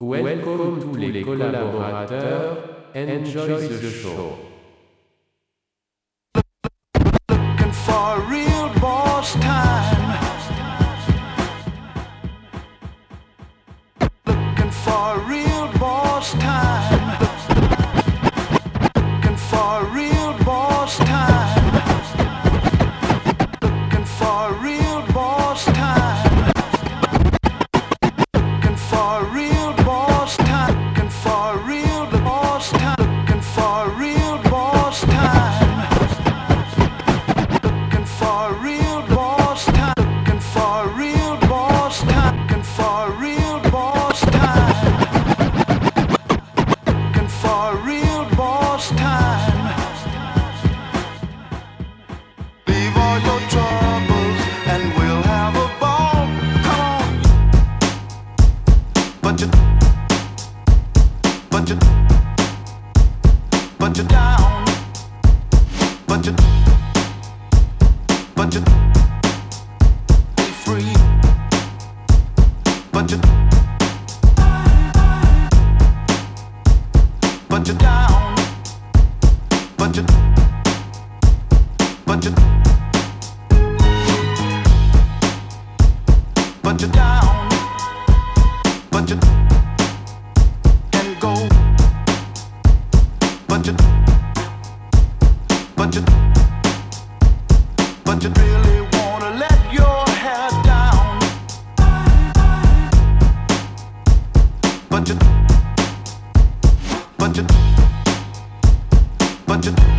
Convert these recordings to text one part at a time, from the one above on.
Welcome tous les collaborateurs. Enjoy the show. but you, but you.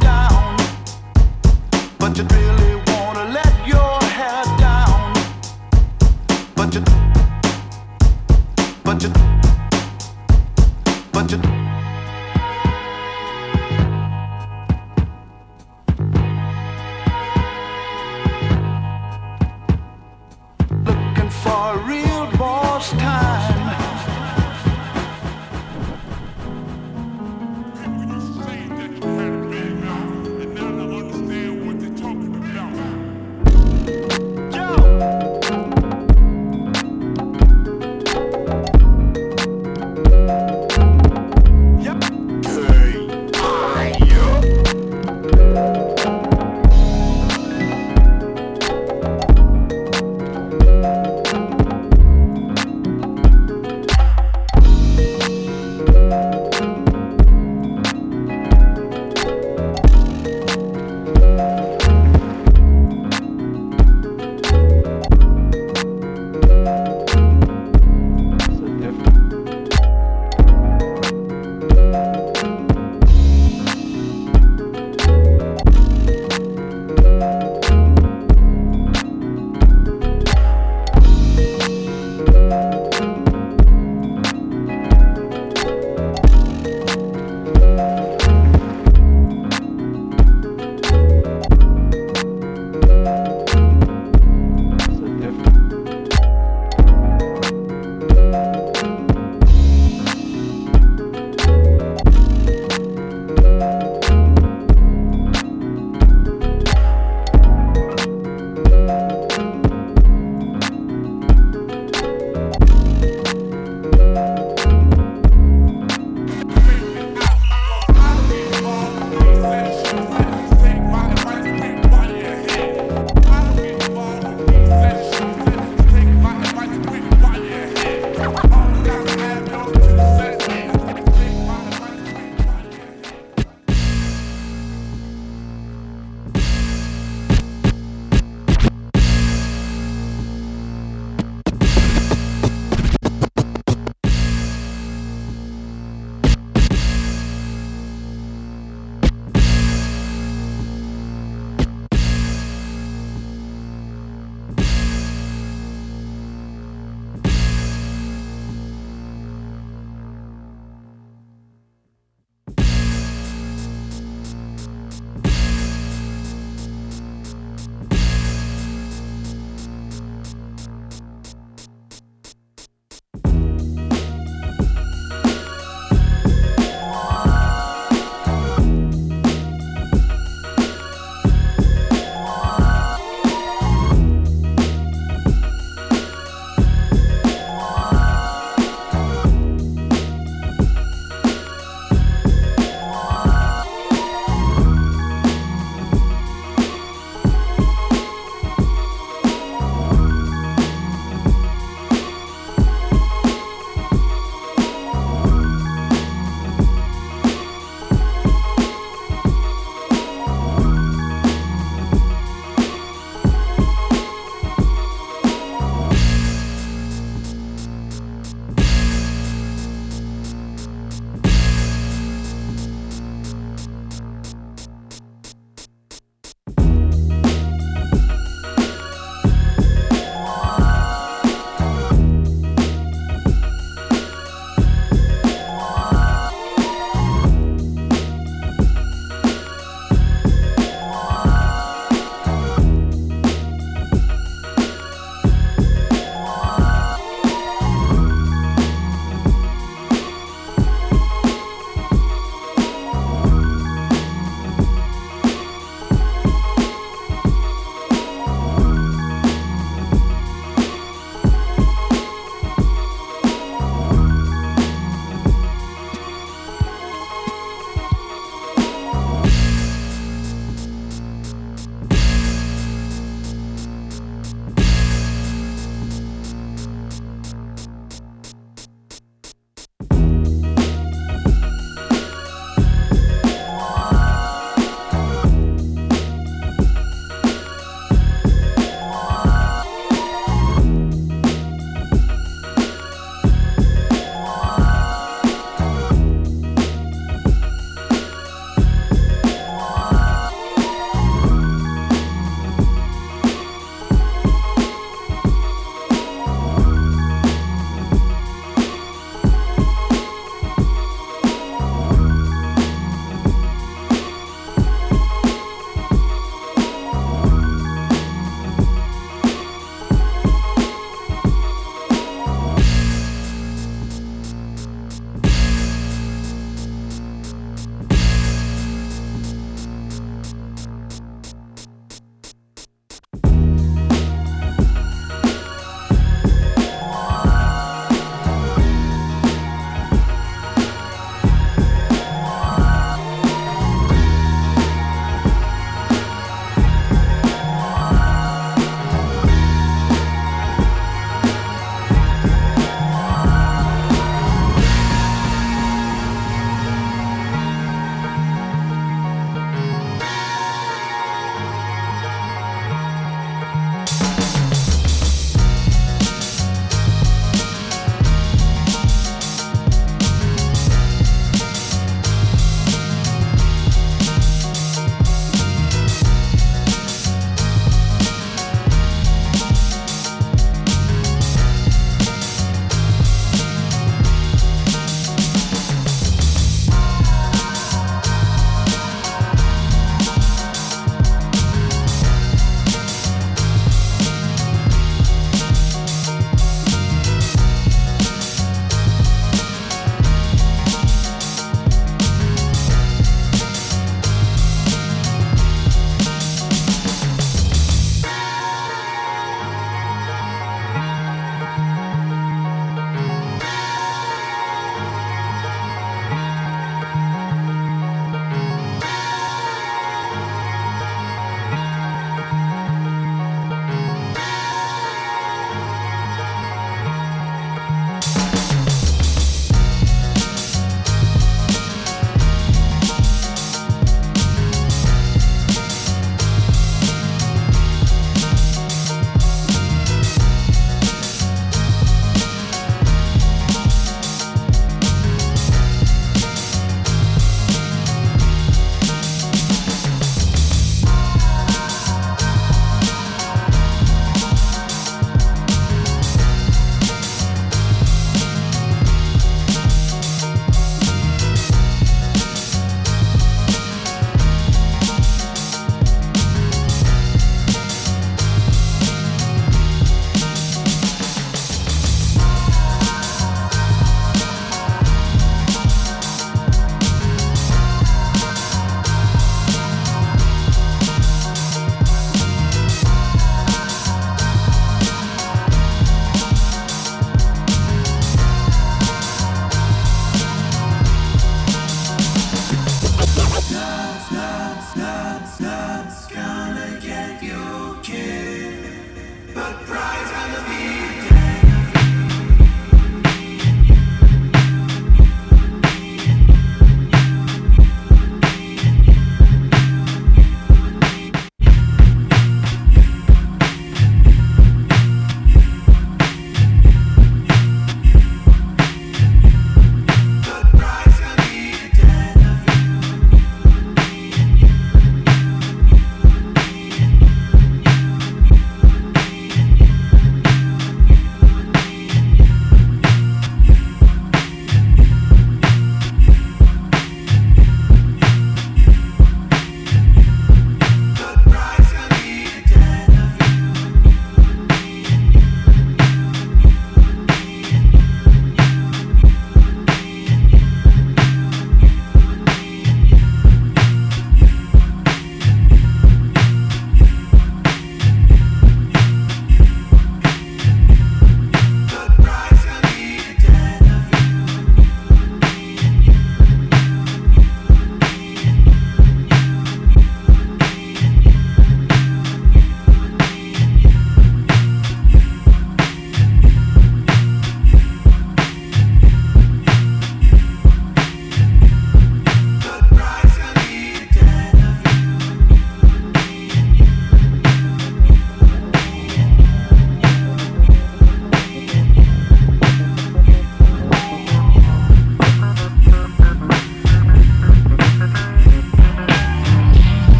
down, but you really.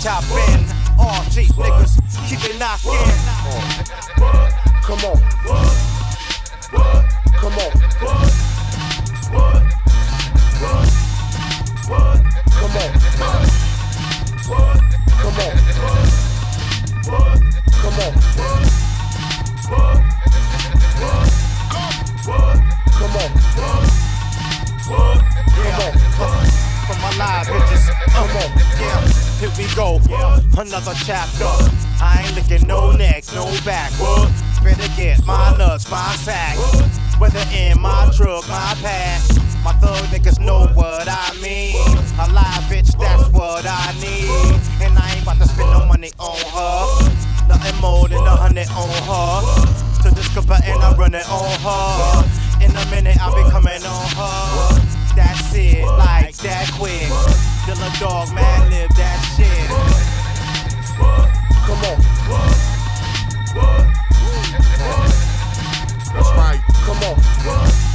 top end. All cheap niggas, keep it knocking. Come on. Come on. Come on. Come on. Come on. Come on. Come on. Come on. From my live bitches. Come on. Yeah here we go. Another chapter. I ain't looking no neck, no backward. Better get my nuts, my sack. Whether in my truck, my pack, My thug niggas know what I mean. A live bitch, that's what I need. And I ain't about to spend no money on her. Nothing more than a hundred on her. To discover and I run it on her. In a minute, I'll be coming on her that's it. Like that quick. Killer dog, man, live that shit. Come on. That's right. Come on.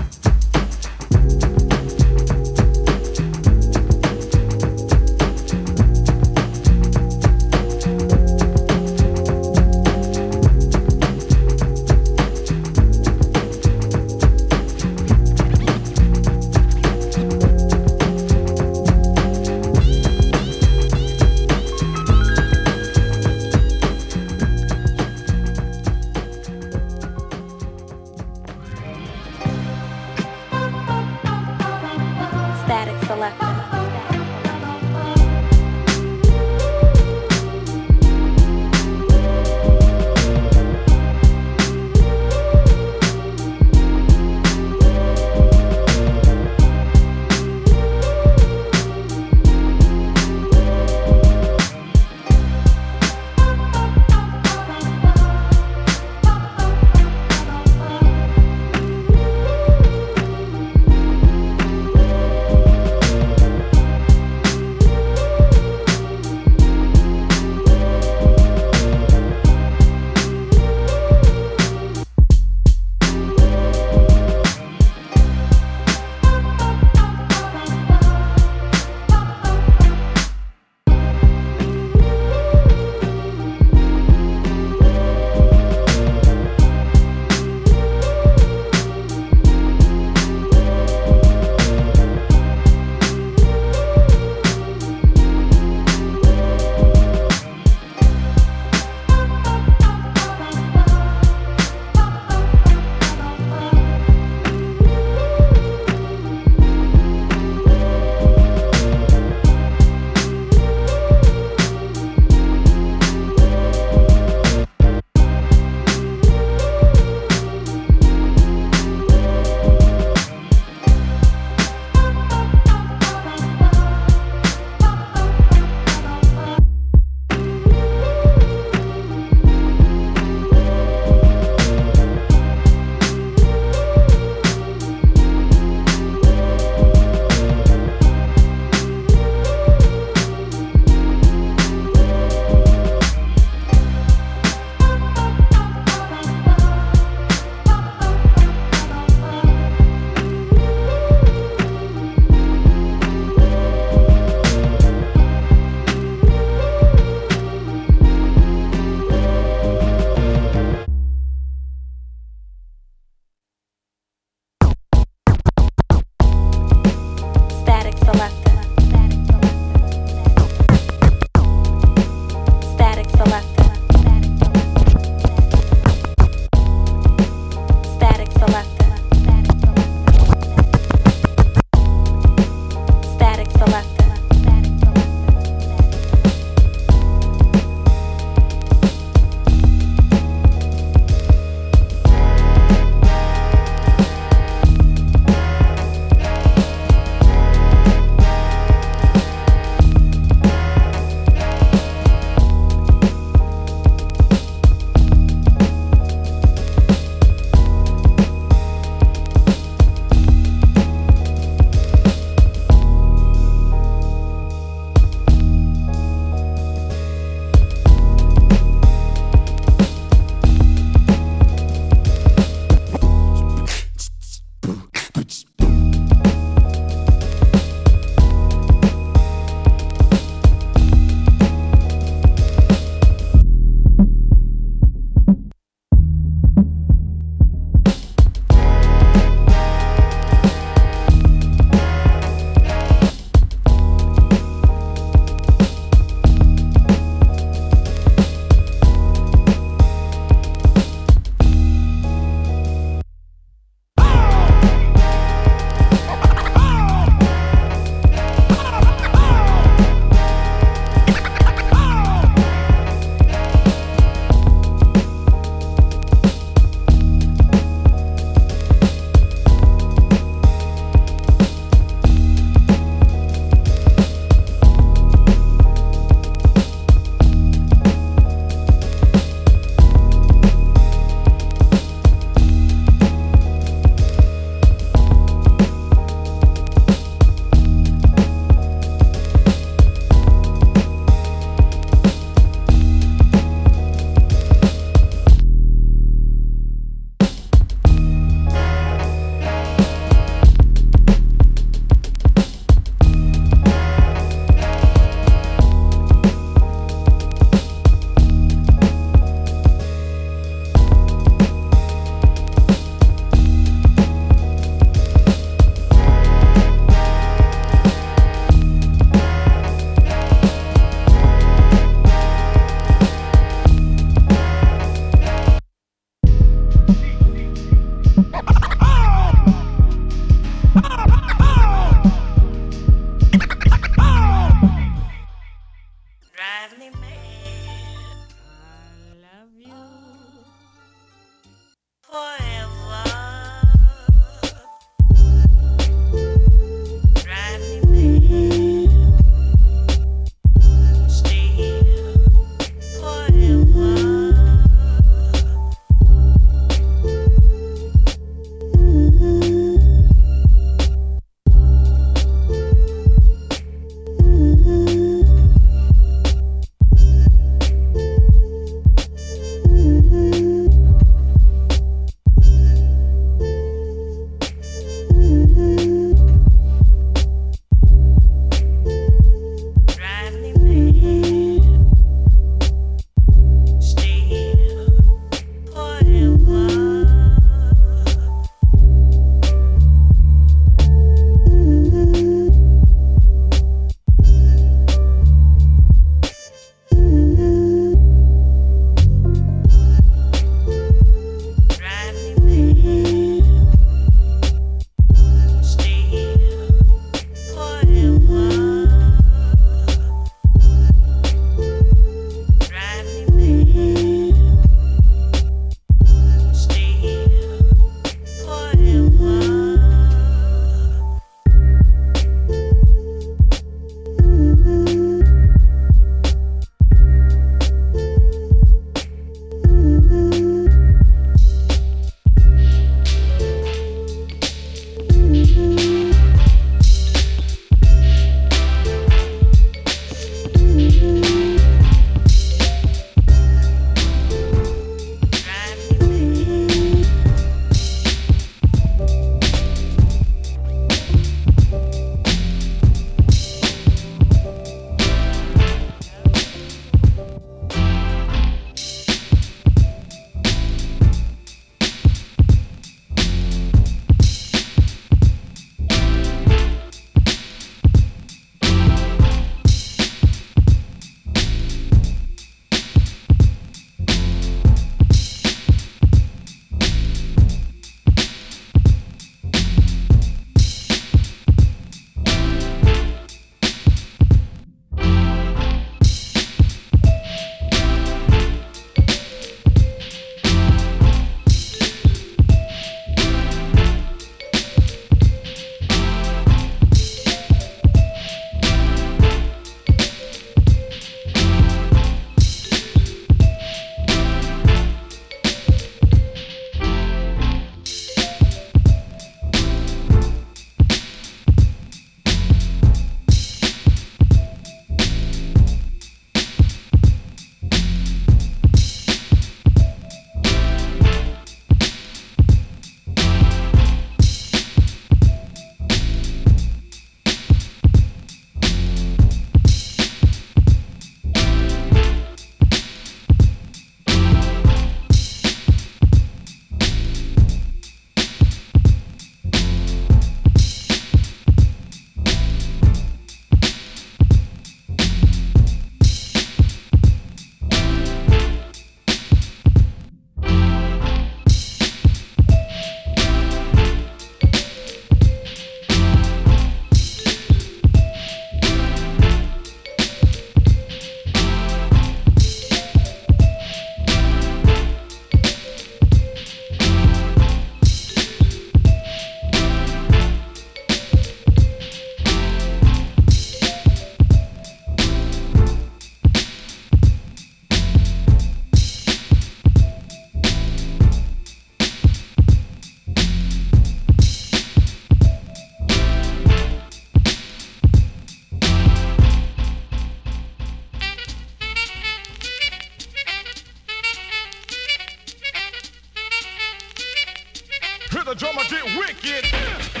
The drummer get wicked.